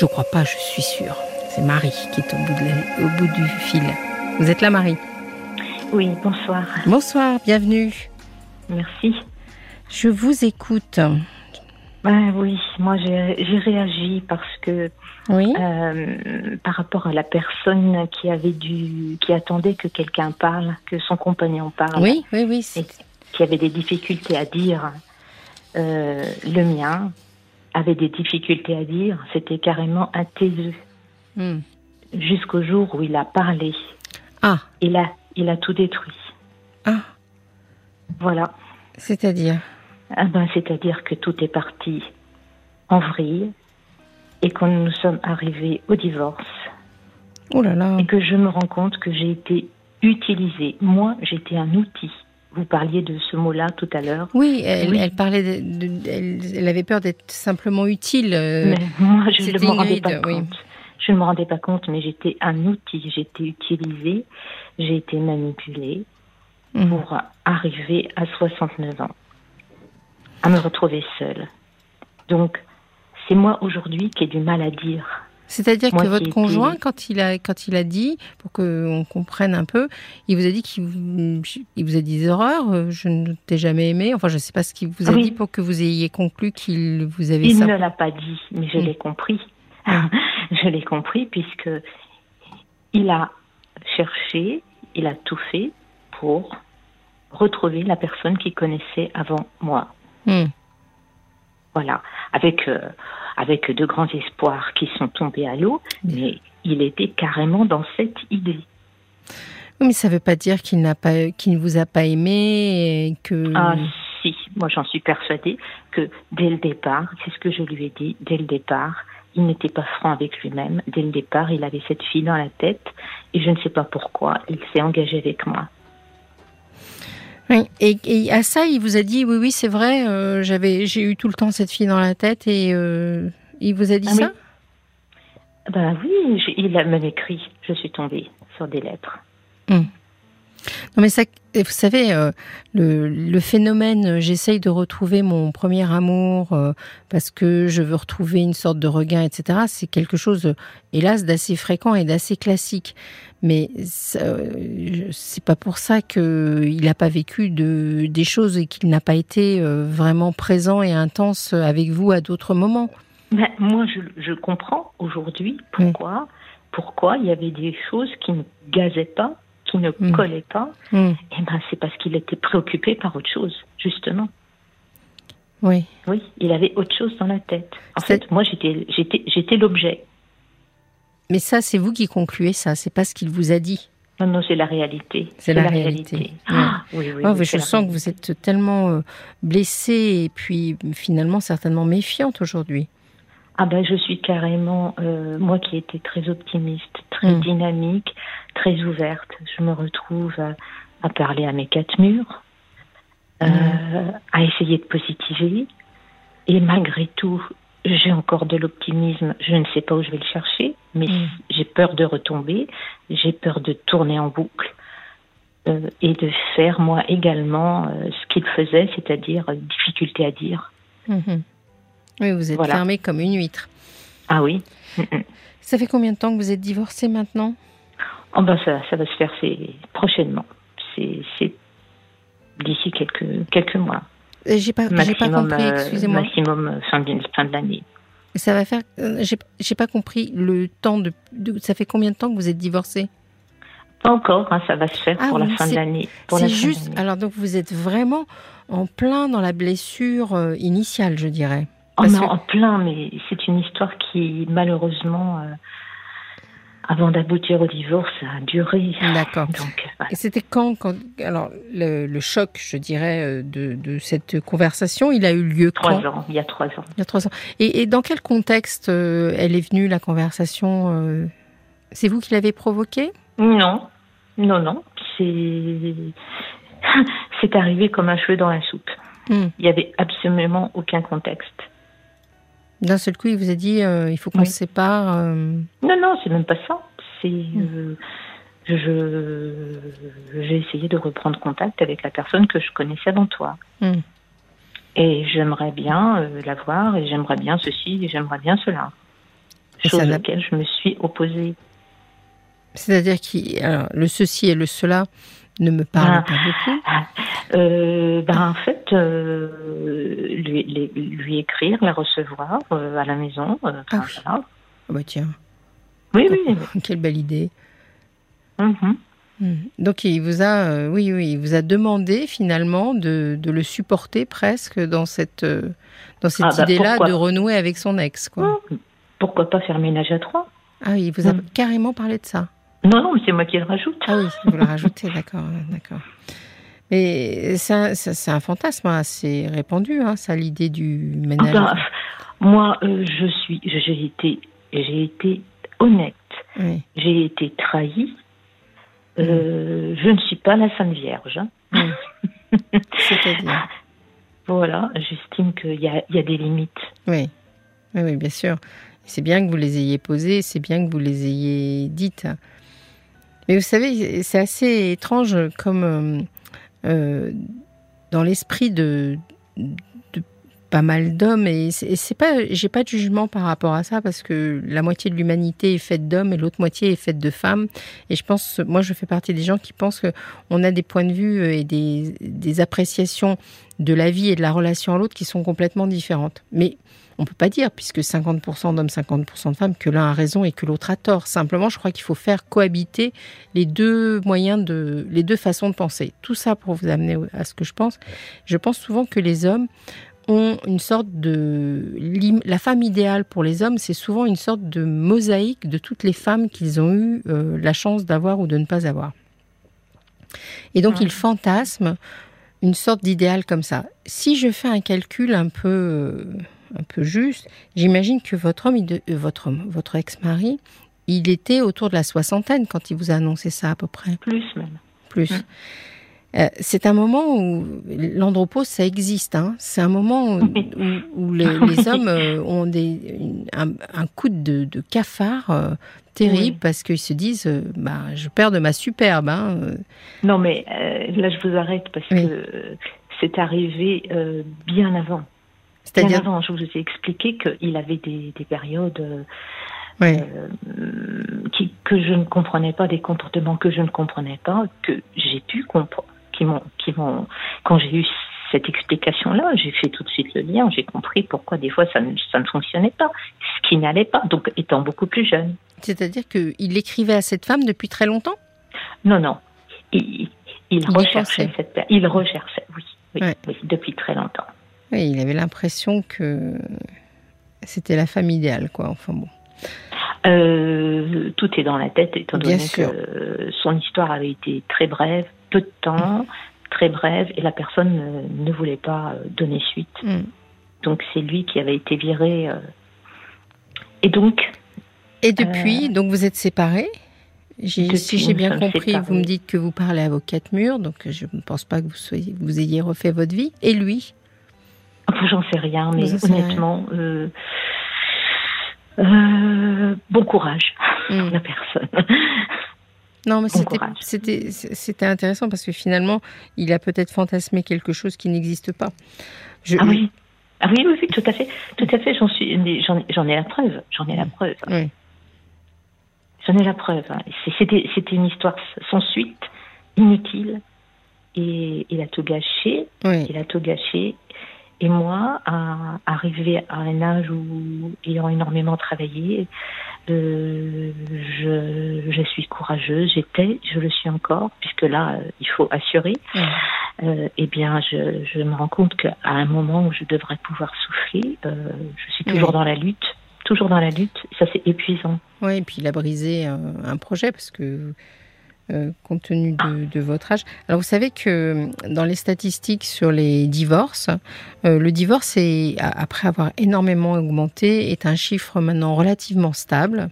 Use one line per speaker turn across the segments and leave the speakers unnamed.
Je crois pas, je suis sûre. C'est Marie qui est au bout, de au bout du fil. Vous êtes là, Marie?
Oui, bonsoir.
Bonsoir, bienvenue.
Merci.
Je vous écoute.
Ben oui, moi j'ai réagi parce que
Oui.
euh, par rapport à la personne qui avait dû, qui attendait que quelqu'un parle, que son compagnon parle,
Oui, oui, oui.
et qui avait des difficultés à dire, euh, le mien avait des difficultés à dire, c'était carrément un taiseux.
Hmm.
Jusqu'au jour où il a parlé,
Ah,
il a, il a tout détruit.
ah,
Voilà.
c'est-à-dire
Ah ben, c'est-à-dire que tout est parti en vrille et quand nous sommes arrivés au divorce
Oh là là.
et que je me rends compte que j'ai été utilisée. Moi, j'étais un outil. Vous parliez de ce mot-là tout à l'heure.
Oui, elle,
Oui.
elle parlait, de, de- elle, elle avait peur d'être simplement utile. euh,
Mais moi, je ne me rendais pas
oui.
compte. Je ne me rendais pas compte, mais j'étais un outil. Été utilisée, j'ai été manipulée
mhm.
pour arriver à 69 ans, à me retrouver seule. Donc, c'est moi aujourd'hui qui ai du mal à dire.
C'est-à-dire que votre conjoint, quand il a quand il a dit, pour qu'on comprenne un peu, il vous a dit qu'il vous, il vous a dit des horreurs. euh, Je ne t'ai jamais aimé. Enfin, je ne sais pas ce qu'il vous a
Oui.
dit pour que vous ayez conclu qu'il vous avait
Il
ça.
ne l'a pas dit, mais je
Mm.
l'ai compris.
Mm.
je l'ai compris puisque il a cherché, il a tout fait pour retrouver la personne qu'il connaissait avant moi.
Hmm.
Voilà, avec euh, avec de grands espoirs qui sont tombés à l'eau, mais il était carrément dans cette idée.
Oui, mais ça ne veut pas dire qu'il n'a pas, qu'il ne vous a pas aimé et que.
Ah si, moi j'en suis persuadée que dès le départ, c'est ce que je lui ai dit, dès le départ, il n'était pas franc avec lui-même. Dès le départ, il avait cette fille dans la tête et je ne sais pas pourquoi, il s'est engagé avec moi.
Oui. Et, et à ça, il vous a dit oui, oui, c'est vrai. euh, j'avais, j'ai eu tout le temps cette fille dans la tête et euh, il vous a dit
Ah oui.
ça?
Ben oui, j'ai- il a même écrit, je suis tombée sur des lettres.
Non, mais ça, vous savez, euh, le, le phénomène, euh, j'essaye de retrouver mon premier amour euh, parce que je veux retrouver une sorte de regain, etc. C'est quelque chose, hélas, d'assez fréquent et d'assez classique. Mais c'est pas pour ça que il n'a pas vécu de, des choses et qu'il n'a pas été vraiment présent et intense avec vous à d'autres moments.
Moi, je, je comprends aujourd'hui pourquoi, pourquoi il y avait des choses qui ne gazaient pas, ne
Mm.
collaient pas. Eh ben, c'est parce qu'il était préoccupé par autre chose, justement.
oui.
Oui, il avait autre chose dans la tête. En
C'est-
fait, moi, j'étais, j'étais, j'étais l'objet.
Mais ça, c'est vous qui concluez ça. C'est pas ce qu'il vous a dit.
Non, non, c'est la réalité.
C'est la réalité.
Ah, oui, oui.
Oh,
oui,
je sens que vous êtes tellement euh, blessée et puis finalement certainement méfiante aujourd'hui.
Ah ben, je suis carrément, euh, moi qui étais très optimiste, très
Mm.
dynamique, très ouverte. Je me retrouve à, à parler à mes quatre murs, euh,
Mm.
à essayer de positiver. Et malgré tout, j'ai encore de l'optimisme. Je ne sais pas où je vais le chercher, mais
Mm.
j'ai peur de retomber. J'ai peur de tourner en boucle. euh, et de faire moi également ce qu'il faisait, c'est-à-dire difficulté à dire.
Oui, vous êtes
Voilà.
fermée comme une huître.
Ah oui, Mm, mm.
Ça fait combien de temps que vous êtes divorcée maintenant?
Oh ben ça, ça va se faire prochainement. C'est d'ici quelques quelques mois.
Euh, J'ai pas, pas compris.
euh,
Excusez-moi.
maximum euh, fin de, fin de l'année.
Ça va faire. J'ai pas compris le temps de, de- Ça fait combien de temps que vous êtes divorcée
Pas encore, hein, ça va se faire
Ah
pour la fin de l'année.
C'est juste. Alors donc vous êtes vraiment en plein dans la blessure initiale, je dirais.
Oh
que-
en plein, mais c'est une histoire qui malheureusement, euh, avant d'aboutir au divorce, a duré.
D'accord.
Donc voilà.
Et c'était quand, quand alors le, le choc, je dirais, euh, de, de cette conversation, il a eu lieu
trois
quand
ans, il y a trois ans.
Il y a trois ans. Et, et dans quel contexte euh, elle est venue la conversation euh, C'est vous qui l'avez provoquée?
Non, non, non, c'est c'est arrivé comme un cheveu dans la soupe.
Hmm.
Il y avait absolument aucun contexte.
D'un seul coup, il vous a dit euh, il faut qu'on
Oui.
se sépare. euh,
Non, non, c'est même pas ça. C'est euh, je j'ai essayé de reprendre contact avec la personne que je connaissais avant toi.
Hmm.
Et j'aimerais bien la voir, et j'aimerais bien ceci, et j'aimerais bien cela. chose à laquelle je me suis opposée.
C'est-à-dire que le ceci et le cela ne me parlent pas beaucoup.
Ah, euh, ben, en fait, euh, lui, lui, écrire, la recevoir euh, à la maison. ah, oui.
ah bah tiens.
Oui, oui.
Quelle belle idée. Mm-hmm. Mm. Donc il vous a, oui, oui, il vous a demandé finalement de, de le supporter presque dans cette, dans cette ah, bah, idée-là de renouer avec son ex, quoi.
Pourquoi pas faire ménage à trois
Ah oui, il vous a mm. carrément parlé de ça.
Non, non, c'est moi qui le rajoute.
Ah oui, vous le rajoutez, d'accord, d'accord. Mais c'est un, fantasme assez répandu, hein, ça, l'idée du ménage. Ah bah,
moi, euh, je suis, j'ai été, j'ai été honnête. J'ai été trahie. Euh, je ne suis pas la Sainte Vierge. Hein. C'est-à-dire Voilà, j'estime qu'il y a, y a des limites.
Oui, oui, oui bien sûr. C'est bien que vous les ayez posées, c'est bien que vous les ayez dites. Mais vous savez, c'est assez étrange comme euh, euh, dans l'esprit de, pas mal d'hommes et c'est pas j'ai pas de jugement par rapport à ça parce que la moitié de l'humanité est faite d'hommes et l'autre moitié est faite de femmes et je pense moi je fais partie des gens qui pensent que on a des points de vue et des, des appréciations de la vie et de la relation à l'autre qui sont complètement différentes mais on peut pas dire, puisque 50% d'hommes, 50% de femmes, que l'un a raison et que l'autre a tort. Simplement, je crois qu'il faut faire cohabiter les deux moyens de, les deux façons de penser. Tout ça pour vous amener à ce que je pense. Je pense souvent que les hommes ont une sorte de la femme idéale pour les hommes, c'est souvent une sorte de mosaïque de toutes les femmes qu'ils ont eu euh, la chance d'avoir ou de ne pas avoir. Et donc ils fantasment une sorte d'idéal comme ça. Si je fais un calcul un peu euh, un peu juste, j'imagine que votre homme, euh, votre, votre ex-mari, il était autour de la soixantaine quand il vous a annoncé ça à peu près.
Plus même.
Plus. Hum. Euh, c'est un moment où l'andropause, ça existe. Hein. C'est un moment où, les, hommes euh, ont des, un, coup de, cafard terrible parce qu'ils se disent bah, je perds de ma superbe. Hein.
Non, mais là, je vous arrête parce que c'est arrivé bien avant. C'est-à-dire avant, je vous ai expliqué qu'il avait des, des périodes euh, euh, qui, que je ne comprenais pas, des comportements que je ne comprenais pas, que j'ai pu comprendre, qui m'ont, qui m'ont, quand j'ai eu cette explication-là, j'ai fait tout de suite le lien, j'ai compris pourquoi des fois ça ne, ça ne fonctionnait pas, ce qui n'allait pas, donc étant beaucoup plus jeune.
C'est-à-dire qu'il écrivait à cette femme depuis très longtemps?
Non, non. Il, il, recherchait cette Il recherchait, oui, oui depuis très longtemps.
Oui, il avait l'impression que c'était la femme idéale, quoi. Enfin bon.
Euh, tout est dans la tête, étant donné que son histoire avait été très brève, peu de temps, très brève, et la personne ne, voulait pas donner suite. Mm. Donc c'est lui qui avait été viré. Euh. Et donc.
Et depuis, euh, donc vous êtes séparés? Si j'ai bien compris, vous me dites que vous parlez à vos quatre murs, donc je ne pense pas que vous, soyez, vous ayez refait votre vie. Et lui?
J'en sais rien, mais honnêtement, euh, euh, bon courage hmm. la personne.
Non, mais c'était c'était intéressant parce que finalement, il a peut-être fantasmé quelque chose qui n'existe pas.
Ah oui. Ah oui, oui, tout à fait, tout à fait. J'en suis, j'en ai la preuve. J'en ai la preuve. J'en ai la preuve. C'était une histoire sans suite, inutile, et il a tout gâché. Il a tout gâché. Et moi, à arriver à un âge où, ayant énormément travaillé, euh, je, je, suis courageuse, j'étais, je le suis encore, puisque là, euh, il faut assurer. Euh, eh bien, je, je, me rends compte qu'à un moment où je devrais pouvoir souffler, euh, je suis toujours dans la lutte, toujours dans la lutte. Ça, c'est épuisant.
Oui, et puis il a brisé un, un projet parce que euh, compte tenu de, votre âge. Alors vous savez que euh, dans les statistiques sur les divorces, euh, le divorce, est, après avoir énormément augmenté, est un chiffre maintenant relativement stable,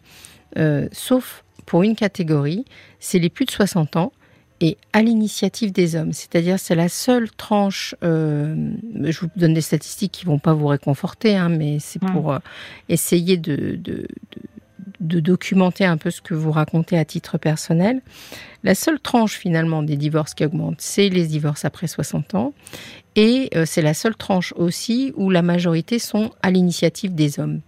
sauf pour une catégorie, c'est les plus de 60 ans et à l'initiative des hommes. C'est-à-dire c'est la seule tranche, je vous donne des statistiques qui vont pas vous réconforter, hein, mais c'est mmh. pour essayer de, de documenter un peu ce que vous racontez à titre personnel. La seule tranche finalement des divorces qui augmente, c'est les divorces après 60 ans. Et euh, c'est la seule tranche aussi où la majorité sont à l'initiative des hommes.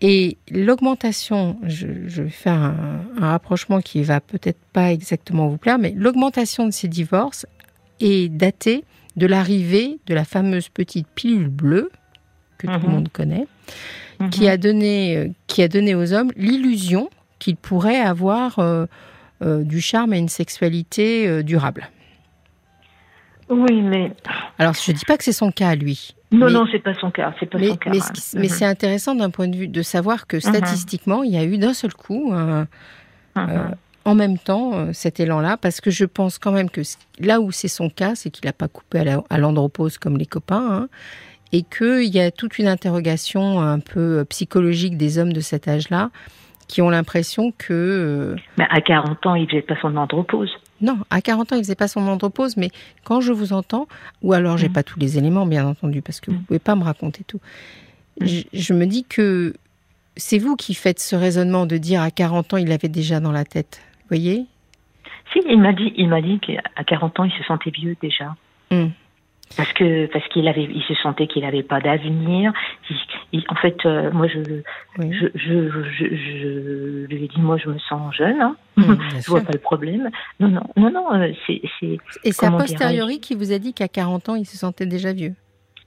Et l'augmentation, je, vais faire un, rapprochement qui va peut-être pas exactement vous plaire, mais l'augmentation de ces divorces est datée de l'arrivée de la fameuse petite pilule bleue que tout le mhm. monde connaît, qui mhm. a donné, euh, qui a donné aux hommes l'illusion qu'ils pourraient avoir euh, euh, du charme et une sexualité durable.
Oui, mais.
Alors, je ne dis pas que c'est son cas, lui.
Non, non, non, c'est pas son cas. C'est pas
mais,
son cas.
Mais, mais mhm. c'est intéressant d'un point de vue de savoir que mhm. statistiquement, il y a eu d'un seul coup, mhm. euh, en même temps, euh, cet élan-là, parce que je pense quand même que là où c'est son cas, c'est qu'il n'a pas coupé à l'andropause comme les copains, hein, et qu'il y a toute une interrogation un peu euh, psychologique des hommes de cet âge-là qui ont l'impression que.
Mais à 40 ans, il ne faisait pas son andropause.
Non, à 40 ans, il faisait pas son andropause, mais quand je vous entends, ou alors j'ai mm. pas tous les éléments, bien entendu, parce que vous mm. pouvez pas me raconter tout. Mm. Je, me dis que c'est vous qui faites ce raisonnement de dire à 40 ans, il avait déjà dans la tête. Vous voyez?
Si, il m'a dit, il m'a dit qu'à 40 ans, il se sentait vieux déjà. Parce que parce qu'il avait, il se sentait qu'il n'avait pas d'avenir. en fait, euh, moi, je, je, je, je, lui ai dit, moi, je me sens jeune. Hein. Mmh, je vois pas le problème. Non, non, non, non. Euh, c'est, c'est.
Et c'est a posteriori qui vous a dit qu'à 40 ans, il se sentait déjà vieux.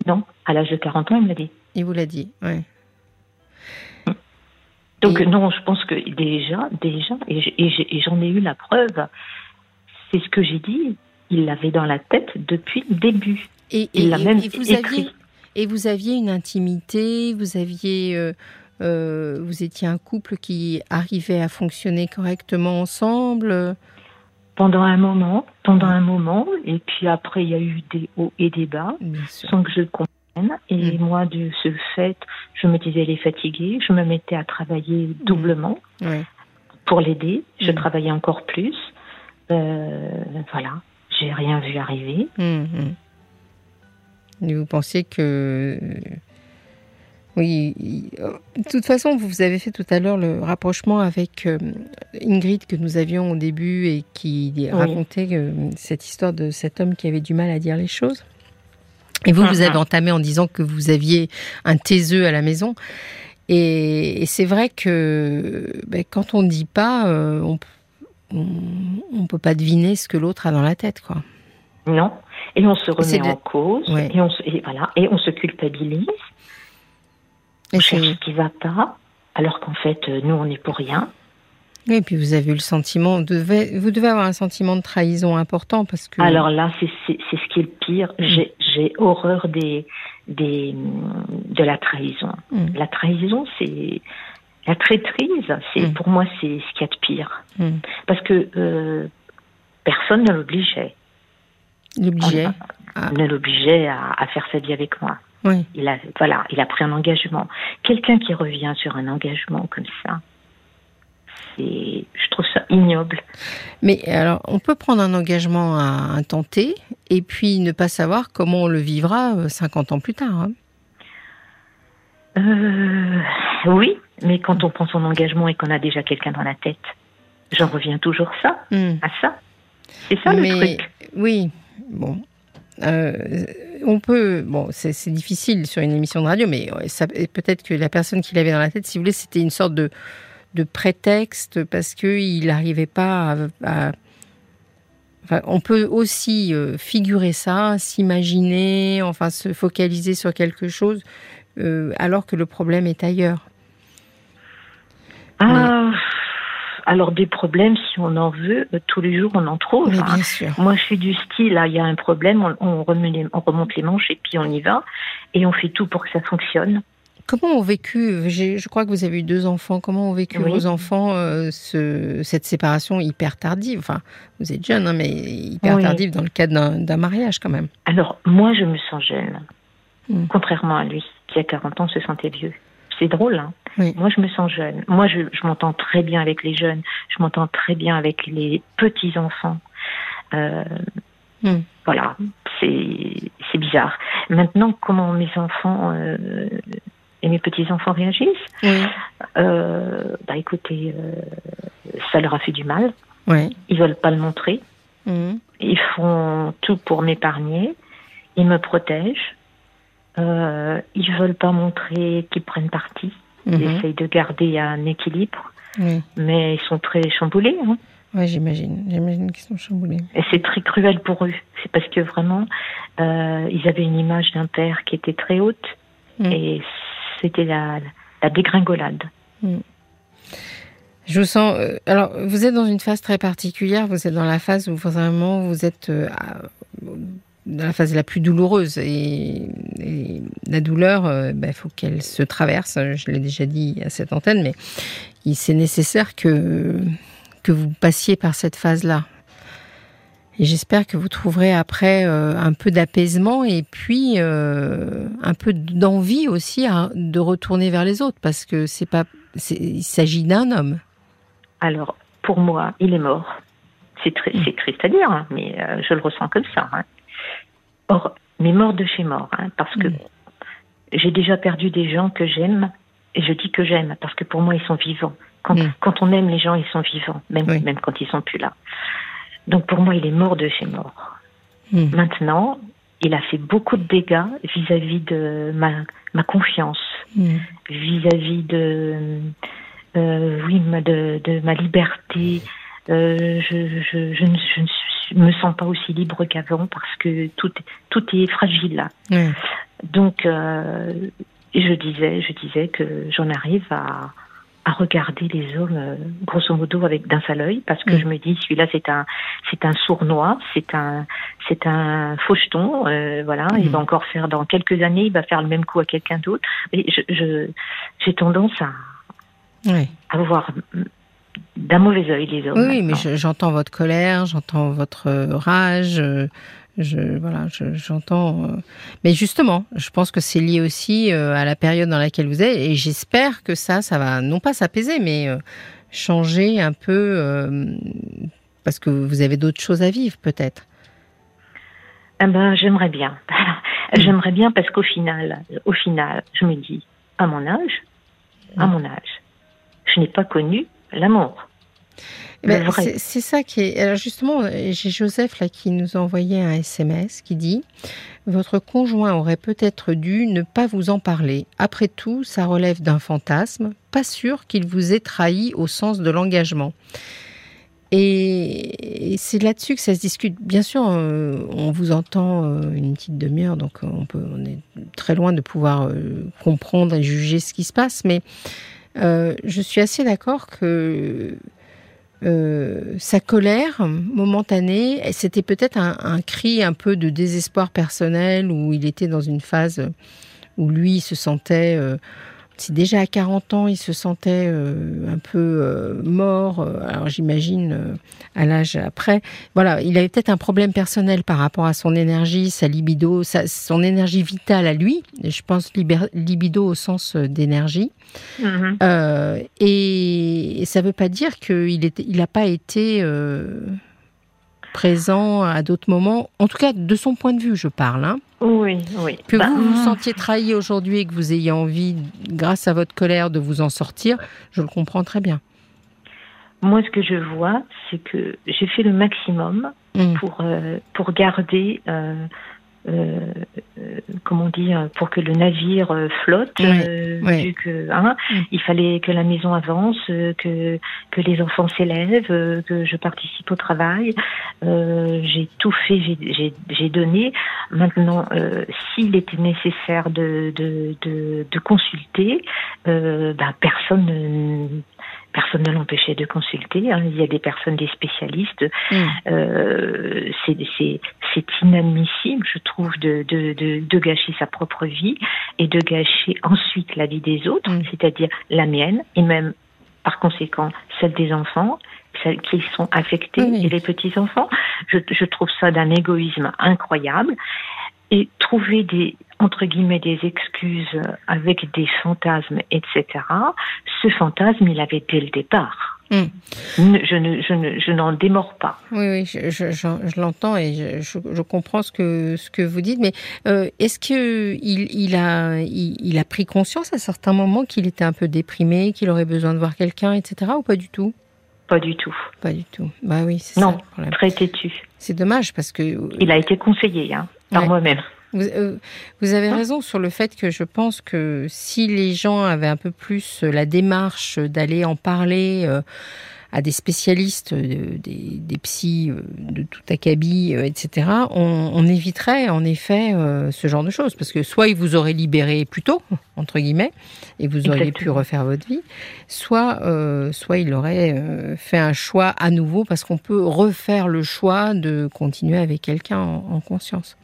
Non, à l'âge de 40 ans, il me l'a dit.
Il vous l'a dit, oui.
Donc non, je pense que déjà, déjà, et j'en ai eu la preuve. C'est ce que j'ai dit il l'avait dans la tête depuis le début.
Et, il l'a même vous Aviez, et vous aviez une intimité, vous aviez, euh, euh, vous étiez un couple qui arrivait à fonctionner correctement ensemble?
Pendant un moment, pendant un moment, et puis après il y a eu des hauts et des bas, sans que je le comprenne. Et mm. moi, de ce fait, je me disais, elle est fatiguée, je me mettais à travailler mm. doublement pour l'aider. Je mm. travaillais encore plus. Euh, voilà j'ai rien vu arriver.
Et vous pensiez que. Oui, de toute façon, vous avez fait tout à l'heure le rapprochement avec euh, Ingrid que nous avions au début et qui racontait euh, cette histoire de cet homme qui avait du mal à dire les choses. Et vous, vous avez entamé en disant que vous aviez un taiseux à la maison. Et, c'est vrai que ben, quand on ne dit pas, euh, on, on ne peut pas deviner ce que l'autre a dans la tête, quoi.
Non. Et on se remet en cause. Et, on se, voilà, et on se culpabilise. on cherche ce qui ne va pas, alors qu'en fait, euh, nous, on n'est pour rien.
Et puis vous avez eu le sentiment, vous devez, vous devez avoir un sentiment de trahison important parce que.
Alors là, c'est ce qui est le pire. Mm. J'ai horreur des, des, de la trahison. Mm. La trahison, c'est la traîtrise, c'est mm. pour moi c'est ce qu'il y a de pire, mm. parce que euh, personne ne l'obligeait.
L'obligeait.
Ne l'obligeait à, faire sa vie avec moi. Oui. Il a voilà, il a pris un engagement. Quelqu'un qui revient sur un engagement comme ça, je trouve ça ignoble.
Mais alors, on peut prendre un engagement à, tenter et puis ne pas savoir comment on le vivra 50 euh, ans plus tard. Hein.
Euh, oui, mais quand on prend son engagement et qu'on a déjà quelqu'un dans la tête, j'en reviens toujours ça, hmm. à ça. C'est ça le truc.
Oui, bon. Euh, on peut, bon, c'est difficile sur une émission de radio, mais peut-être que la personne qui l'avait dans la tête, si vous voulez, c'était une sorte de, de prétexte parce qu'il n'arrivait pas à, on peut aussi euh, figurer ça, s'imaginer, enfin se focaliser sur quelque chose euh, alors que le problème est ailleurs.
Ah, alors des problèmes, si on en veut, euh, tous les jours on en trouve.
bien hein. sûr.
Moi je suis du style, il y a un problème, on, remonte les manches et puis on y va, et on fait tout pour que ça fonctionne.
Comment ont vécu, je crois que vous avez eu deux enfants, comment ont vécu vos enfants euh, cette séparation hyper tardive? Enfin, vous êtes jeune, hein, mais hyper tardive dans le cadre d'un mariage quand même.
Alors, moi, je me sens jeune, hmm. contrairement à lui, qui a 40 ans se sentait vieux c'est drôle. Hein. Moi, je me sens jeune. Moi, je, m'entends très bien avec les jeunes. Je m'entends très bien avec les petits enfants. Euh, hmm. Voilà, c'est bizarre. Maintenant, comment mes enfants euh, et mes petits enfants réagissent euh, Bah, écoutez, ça leur a fait du mal. Oui. Ils veulent pas le montrer. Hmm. Ils font tout pour m'épargner. Ils me protègent. Euh, ils veulent pas montrer qu'ils prennent parti. Ils
Mhm.
essayent de garder un équilibre,
Oui,
mais ils sont très chamboulés. hein.
ouais, j'imagine. J'imagine qu'ils sont chamboulés.
Et c'est très cruel pour eux. C'est parce que vraiment, euh, ils avaient une image d'un père qui était très haute
Mm.
et c'était la, la dégringolade.
Je vous sens. euh, alors, vous êtes dans une phase très particulière. Vous êtes dans la phase où vraiment vous êtes euh, dans la phase la plus douloureuse et, et la douleur, euh, ben, il faut qu'elle se traverse. Je l'ai déjà dit à cette antenne, mais il- c'est nécessaire que que vous passiez par cette phase-là. Et j'espère que vous trouverez après euh, un peu d'apaisement et puis euh, un peu d'envie aussi à- de retourner vers les autres parce que c'est pas, il s'agit d'un homme.
Alors, pour moi, il est mort. C'est très, c'est triste à dire, hein, mais euh, je le ressens comme ça. hein. Or, mais mort de chez mort, hein, parce que j'ai déjà perdu des gens que j'aime, et je dis que j'aime, parce que pour moi, ils sont vivants. Quand, quand on aime les gens, ils sont vivants, même,
Oui.
même quand ils sont plus là. Donc pour moi, il est mort de chez mort.
Mm.
Maintenant, il a fait beaucoup de dégâts vis-à-vis de ma, ma confiance,
Mm.
vis-à-vis de, euh, oui, ma- de, de ma liberté. Euh, je, je, je ne je ne suis- me sens pas aussi libre qu'avant parce que tout, tout est fragile là.
Ouais.
Donc, euh, je disais, je disais que j'en arrive à, à regarder les hommes, euh, grosso modo, avec d'un seul œil, parce que je me dis, celui-là, c'est un, c'est un sournois, c'est un, c'est un faucheton, euh, voilà. Il
Mm.
va encore faire dans quelques années, il va faire le même coup à quelqu'un d'autre. Et je, je, j'ai tendance à, à voir d'un mauvais œil les hommes.
Oui, mais je- j'entends votre colère, j'entends votre euh, rage. euh, Je, voilà, je- j'entends. euh, Mais justement, je pense que c'est lié aussi à la période dans laquelle vous êtes, et j'espère que ça, ça va non pas s'apaiser, mais changer un peu, euh, parce que vous avez d'autres choses à vivre, peut-être.
Eh ben, j'aimerais bien. j'aimerais bien parce qu'au final, au final, je me dis, à mon âge, à mon âge, je n'ai pas connu l'amour. Le
Ben, c'est ça qui est. Alors justement, j'ai Joseph là qui nous a envoyé un SMS qui dit Votre conjoint aurait peut-être dû ne pas vous en parler. Après tout, ça relève d'un fantasme. Pas sûr qu'il vous ait trahi au sens de l'engagement. Et, c'est là-dessus que ça se discute. Bien sûr, euh, on vous entend euh, une petite demi-heure, donc euh, on, peut, on est très loin de pouvoir euh, comprendre et juger ce qui se passe, mais euh, je suis assez d'accord que euh, sa colère momentanée, c'était peut-être un, un cri un peu de désespoir personnel où il était dans une phase où lui se sentait, euh, si déjà à 40 ans il se sentait euh, un peu euh, mort, euh, alors j'imagine à l'âge après, voilà, il avait peut-être un problème personnel par rapport à son énergie, sa libido, sa, son énergie vitale à lui, je pense libido au sens d'énergie.
Mhm.
Euh, et, et ça ne veut pas dire qu'il n'a il pas été présent à d'autres moments. En tout cas, de son point de vue, je parle. hein.
Oui, oui.
Que
Bah,
vous vous
mm,
sentiez trahi aujourd'hui et que vous ayez envie, grâce à votre colère, de vous en sortir, je le comprends très bien.
Moi, ce que je vois, c'est que j'ai fait le maximum
Mm.
pour euh, pour garder, euh, euh, euh, comment dire, pour que le navire euh, flotte.
Oui,
euh,
oui.
vu que hein, il fallait que la maison avance, euh, que que les enfants s'élèvent, euh, que je participe au travail. Euh, j'ai tout fait, j'ai donné. Maintenant, euh, s'il était nécessaire de de de, de consulter, euh, bah, personne ne personne ne l'empêchait de consulter. hein. Il y a des personnes, des spécialistes.
Mm.
Euh, c'est inadmissible, je trouve, de, de, de, de gâcher sa propre vie et de gâcher ensuite la vie des autres,
Mm.
c'est-à-dire la mienne et même par conséquent celle des enfants celles qui sont affectés
Oui.
et les petits enfants. Je, je trouve ça d'un égoïsme incroyable et trouver des entre guillemets des excuses avec des fantasmes, etc. Ce fantasme, il avait dès le départ.
Mm.
Ne- Je ne, je ne, je n'en démords pas.
Oui, oui, je, je- je- l'entends et je, je- je comprends ce que, ce que vous dites. Mais euh, est-ce que il, a, il, il a pris conscience à certains moments qu'il était un peu déprimé, qu'il aurait besoin de voir quelqu'un, etc. Ou pas du tout?
Pas du tout.
Pas du tout. Bah oui, c'est ça
Non, très têtu.
C'est dommage parce que
Il a été conseillé hein, par
Ouais.
moi-même.
Vous, euh, vous avez raison sur le fait que je pense que si les gens avaient un peu plus la démarche d'aller en parler euh, à des spécialistes, euh, des, des psys euh, de tout acabit, euh, etc., on, on éviterait en effet ce genre de choses. Parce que soit ils vous auraient libéré plus tôt, entre guillemets, et vous auriez pu refaire votre vie, soit, euh, soit il aurait fait un choix à nouveau, parce qu'on peut refaire le choix de continuer avec quelqu'un en, en conscience.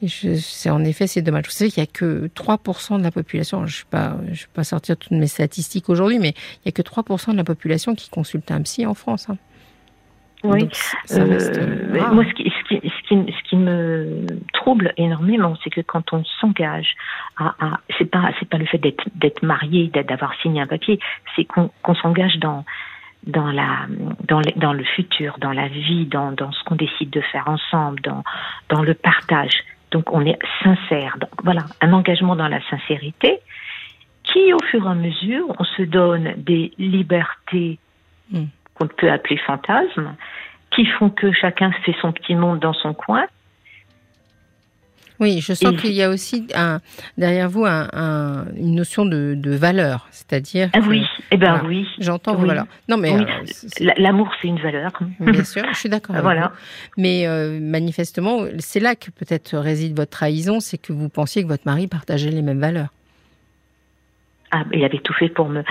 Et c'est en effet, c'est dommage. Vous savez qu'il n'y a que 3% de la population, je ne vais, pas- je vais pas sortir toutes mes statistiques aujourd'hui, mais il n'y a que 3% de la population qui consulte un psy en France. hein.
Oui.
Donc, ça reste
Euh,
euh, rare.
moi, ce qui, ce, qui, ce, qui, ce qui me trouble énormément, c'est que quand on s'engage à, à c'est pas c'est pas le fait d'être d'être marié, d'avoir signé un papier, c'est qu'on s'engage dans dans la dans le, dans le futur, dans la vie, dans dans ce qu'on décide de faire ensemble, dans dans le partage. Donc on est sincère. Donc, voilà, un engagement dans la sincérité qui, au fur et à mesure, on se donne des libertés
Mm.
qu'on peut appeler fantasmes, qui font que chacun fait son petit monde dans son coin.
Oui, je sens
Et-
qu'il y a aussi un, derrière vous un- un- une notion de, de valeur, c'est-à-dire.
Ah oui, eh ben
voilà.
oui.
J'entends
Oui.
valeurs. Non, mais
Oui.
euh,
L'amour, c'est une valeur.
bien sûr, je suis d'accord.
Voilà.
vous. Mais euh, manifestement, c'est là que peut-être réside votre trahison, c'est que vous pensiez que votre mari partageait les mêmes valeurs.
Ah, il avait tout fait pour me.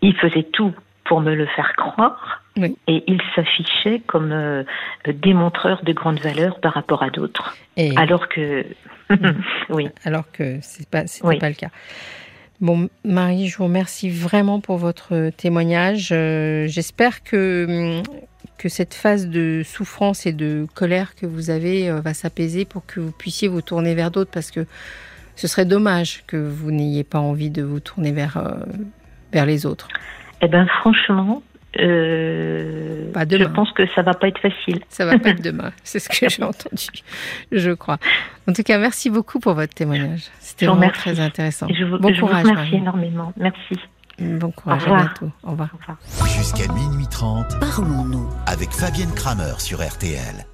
Il faisait tout pour me le faire croire.
Oui.
Et il s'affichait comme euh, démontreur de grandes valeurs par rapport à d'autres.
Et
Alors que. oui.
alors que c'est pas, c'était
Oui.
pas le cas. Bon, Marie, je vous remercie vraiment pour votre témoignage. Euh, J'espère que, hum, que cette phase de souffrance et de colère que vous avez euh, va s'apaiser pour que vous puissiez vous tourner vers d'autres parce que ce serait dommage que vous n'ayez pas envie de vous tourner vers, vers les autres.
Eh ben, franchement, euh,
Pas
je pense que ça va pas être facile.
Ça va pas être demain, c'est ce que j'ai entendu, je crois. En tout cas, merci beaucoup pour votre témoignage. C'était
vous
vraiment
remercie.
très intéressant.
Je vous,
bon
je vous
courage,
remercie
Marie.
énormément. Merci.
Bon courage,
Au
à
revoir.
bientôt. Au revoir.
Au revoir.
Jusqu'à minuit 30
Parlons-nous.
avec Fabienne Kramer sur RTL.